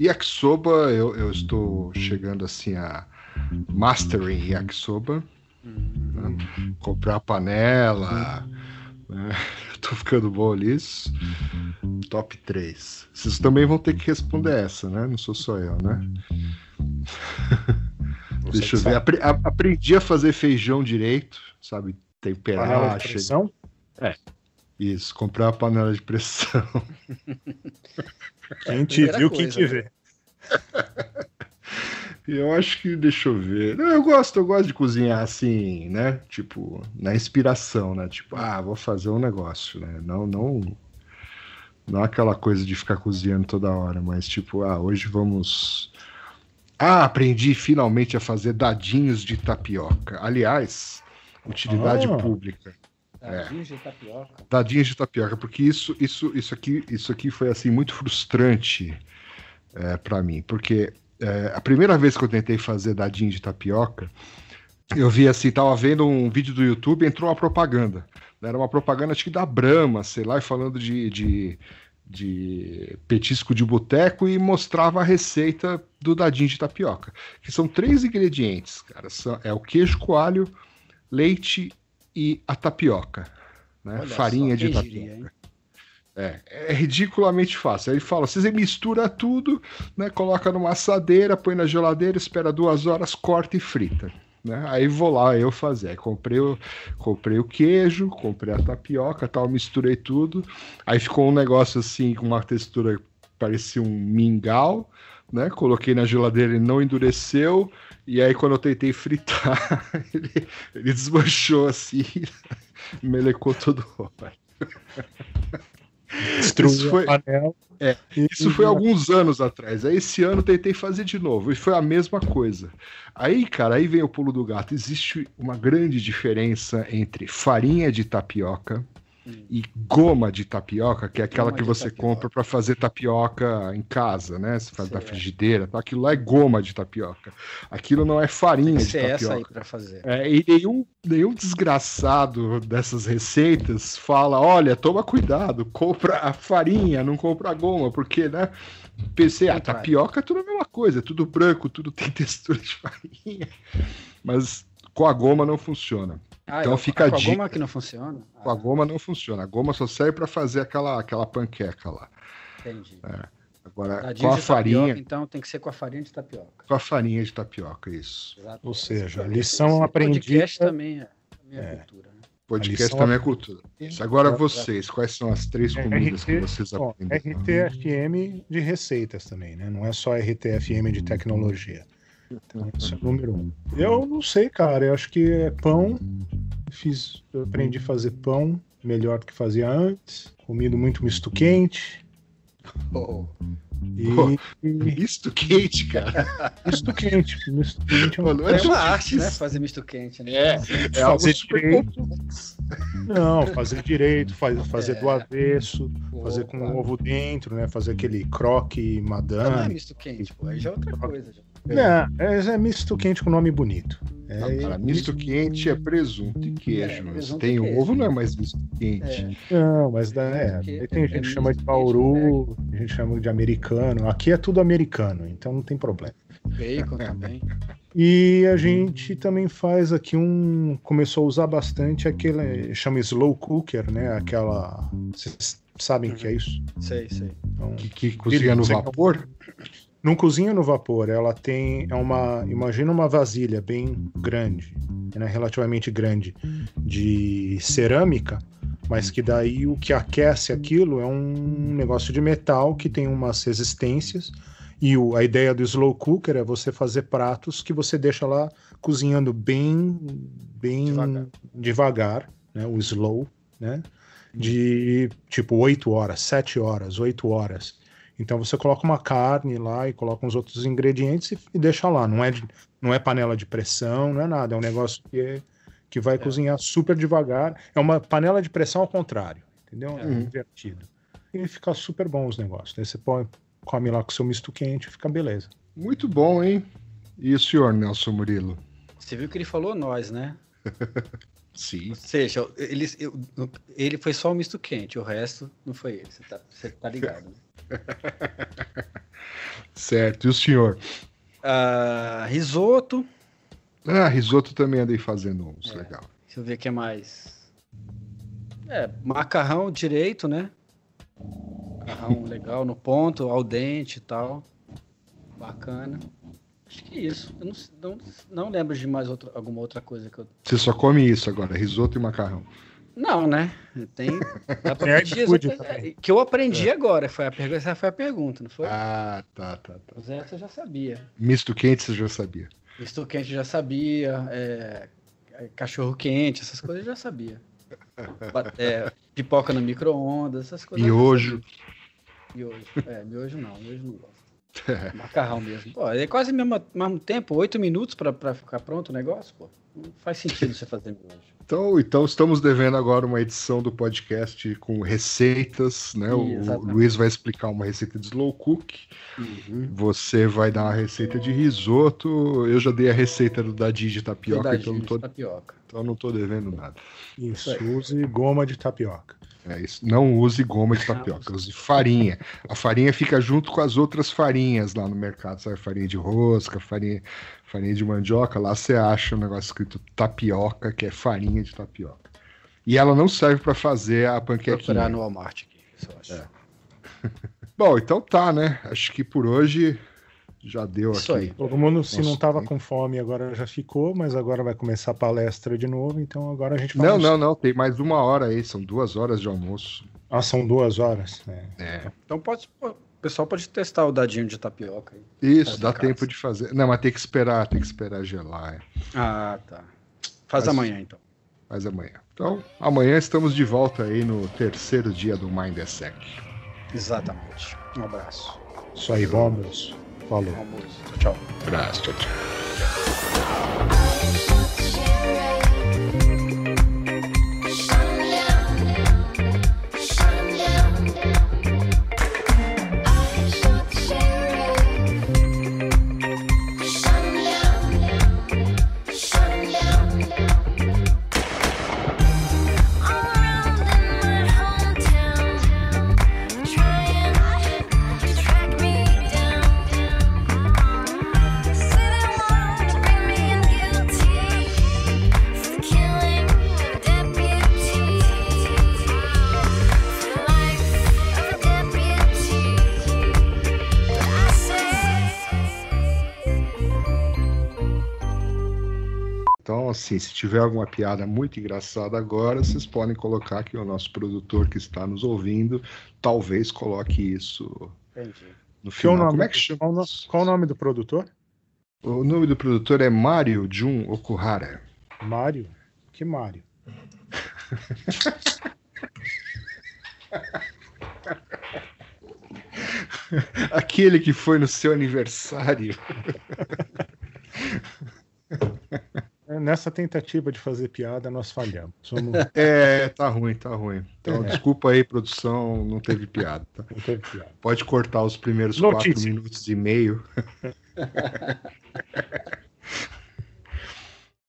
yakisoba, eu, eu estou chegando assim a mastering yakisoba. né? Comprar panela. Né? Tô ficando bom nisso. Top 3. Vocês também vão ter que responder essa, né? Não sou só eu, né? Você Deixa eu ver. Apre- a- aprendi a fazer feijão direito, sabe? Panela Temperar, de che- pressão? Isso, comprar uma panela de pressão. Quem te viu, quem te né? vê. Eu acho que, deixa eu ver. Não, eu gosto, eu gosto de cozinhar assim, né? Tipo, na inspiração, né? Tipo, ah, vou fazer um negócio, né? Não, não, não aquela coisa de ficar cozinhando toda hora, mas tipo, ah, hoje vamos. Ah, aprendi finalmente a fazer dadinhos de tapioca. Aliás, utilidade Ah. pública. Tadinho de tapioca. Dadinhos de tapioca, porque isso, isso, isso aqui, isso aqui foi assim muito frustrante é, para mim, porque é, a primeira vez que eu tentei fazer dadinho de tapioca, eu vi assim, tava vendo um vídeo do YouTube, entrou uma propaganda, né, era uma propaganda acho que da Brahma, sei lá, e falando de, de, de petisco de boteco e mostrava a receita do dadinho de tapioca, que são três ingredientes, cara, são, é o queijo coalho, leite e a tapioca, né? Olha Farinha só, de tapioca. diria? É, é ridiculamente fácil. Aí ele fala: você mistura tudo, né? Coloca numa assadeira, põe na geladeira, espera duas horas, corta e frita. Né? Aí vou lá eu fazer. Comprei o, comprei o queijo, comprei a tapioca, tal, misturei tudo. Aí ficou um negócio assim com uma textura parecia um mingau, né? Coloquei na geladeira e não endureceu. E aí quando eu tentei fritar, ele, ele desmanchou assim, melecou todo o óleo. Destruiu Isso foi-. É, Isso foi alguns anos atrás. Aí esse ano tentei fazer de novo e foi a mesma coisa. Aí, cara, aí vem o pulo do gato. Existe uma grande diferença entre farinha de tapioca e goma de tapioca, que é aquela Goma que você tapioca. compra para fazer tapioca em casa, né? Você faz da Certo. frigideira, tá? aquilo lá é goma de tapioca. Aquilo não é farinha de ser essa aí tapioca. pra fazer. É, e nenhum, nenhum desgraçado dessas receitas fala: olha, toma cuidado, compra a farinha, não compra a goma, porque, né? Pensei, ah, tapioca é tudo a mesma coisa, é tudo branco, tudo tem textura de farinha. Mas com a goma não funciona. Ah, Então eu- fica a com a dica. goma que não funciona? Com a Ah, goma não funciona. A goma só serve para fazer aquela, aquela panqueca lá. entendi. Agora, Dadinho com a farinha, tapioca, então tem que ser com a farinha de tapioca. com a farinha de tapioca, isso. Exato. Ou seja, Esse- lição esse aprendida- podcast também é, também é É. cultura. Né? Podcast também é cultura. Agora vocês, quais são as três É, comidas que RT, vocês Ó, aprenderam? RTFM de receitas também, né? Não é só RTFM de tecnologia. Então, é número um. Eu não sei, cara. Eu acho que é pão. Fiz, eu aprendi a fazer pão melhor do que fazia antes. Comido muito misto quente. Oh, E, e Misto quente, cara. misto quente. Misto quente é um- Pô, não é uma arte, né? Fazer misto quente, né? É, é Fazer direito. Não, fazer direito, faz, fazer É. do avesso, Pô, fazer com claro. ovo dentro, né? Fazer aquele croque Não, não é madame. misto quente, pô. Aí já é outra coisa. já. Não, é, é misto quente com nome bonito. É, Não, cara, misto quente é presunto e queijo. É, tem queijo. ovo, não é mais misto quente. É, Não, mas dá, é, aí tem é gente que misto chama de bauru, a gente chama de americano. Aqui é tudo americano, então não tem problema. bacon também. E a gente também faz aqui um. Começou a usar bastante aquele. chama slow cooker, né? Aquela. Vocês sabem o que é isso? Sei, sei. Então, Que, que cozinha no vapor? Não cozinha no vapor, ela tem é uma, imagina uma vasilha bem grande, né, relativamente grande de cerâmica, mas que daí o que aquece aquilo é um negócio de metal que tem umas resistências e o- a ideia do slow cooker é você fazer pratos que você deixa lá cozinhando bem bem Devagar. devagar, né, o slow, né, de tipo 8 horas, 7 horas, 8 horas. Então você coloca uma carne lá e coloca uns outros ingredientes e, e deixa lá. Não é, de- não é panela de pressão, não é nada. É um negócio que, é- que vai cozinhar super devagar. É uma panela de pressão ao contrário, entendeu? É Uhum. invertido. E fica super bom os negócios. Daí você põe, come lá com seu misto quente, fica beleza. Muito bom, hein? E o senhor, Nelson Murilo? Você viu que ele falou nós, né? Sim. Ou seja, ele, ele foi só o misto quente, o resto não foi ele. Você tá, você tá ligado. né? Certo. E o senhor? Ah, risoto. Ah, risoto também andei fazendo uns. É. Legal. Deixa eu ver o que mais. É, macarrão direito, né? Macarrão legal no ponto, al dente e tal. Bacana. Acho que é isso. Eu não, não, não lembro de mais outra, alguma outra coisa que eu. Você só come isso agora, risoto e macarrão. Não, né? Tem. Dá pra pedir exata- também. Que eu aprendi agora. Foi a pergunta, essa foi a pergunta, não foi? Ah, tá, tá, tá. Essa eu já sabia. Misto quente você já sabia. Misto quente já sabia. é, é, cachorro quente, essas coisas eu já sabia. É, pipoca no micro-ondas, essas coisas. Miojo. Miojo. É, miojo não, miojo não gosto. Macarrão mesmo. Pô, é quase o mesmo, mesmo tempo, oito minutos pra, pra ficar pronto o negócio, pô. Não faz sentido você fazer miojo. Então, então estamos devendo agora uma edição do podcast com receitas, né? O- O Exatamente. Luiz vai explicar uma receita de slow cook, Uhum. você vai dar uma receita de risoto, eu já dei a receita do dadinho de tapioca, então não, tô, tapioca. então não tô devendo nada. Isso, Isso aí. use goma de tapioca. É isso. Não use goma de tapioca, use farinha. A farinha fica junto com as outras farinhas lá no mercado, sabe? Farinha de rosca, farinha, farinha de mandioca. Lá você acha um negócio escrito tapioca, que é farinha de tapioca. E ela não serve para fazer a Vou panquequinha. procurar no Walmart aqui, isso eu acho. É. Bom, então tá, né? Acho que por hoje já deu Isso aqui. aí. Todo mundo, se Nossa, não tava tem- com fome, agora já ficou, mas agora vai começar a palestra de novo, então agora a gente Não, não, não. Tem mais uma hora aí. São duas horas de almoço. Ah, são duas horas. É. É. Então pode, o pessoal pode testar o dadinho de tapioca aí. Isso, Faz dá casa. tempo de fazer. Não, mas tem que esperar, tem que esperar gelar. É. Ah, tá. Faz Mas- amanhã então. Mas amanhã. Então, amanhã estamos de volta aí no terceiro dia do Mindsec. Exatamente. Um abraço. Isso aí, bom almoço. Falou. Tchau, tchau. Abraço, tchau, tchau. Assim, se tiver alguma piada muito engraçada agora, vocês podem colocar que o nosso produtor que está nos ouvindo talvez coloque isso Entendi. no Que o final. nome, Como é que chama? Qual, o no- qual o nome do produtor? O nome do produtor é Mário Jun Okuhara. Mário? Que Mário? Aquele que foi no seu aniversário. Nessa tentativa de fazer piada, nós falhamos. Somos... É, tá ruim, tá ruim. Então, É. desculpa aí, produção, não teve piada. tá? Não teve piada. Pode cortar os primeiros quatro minutos e meio.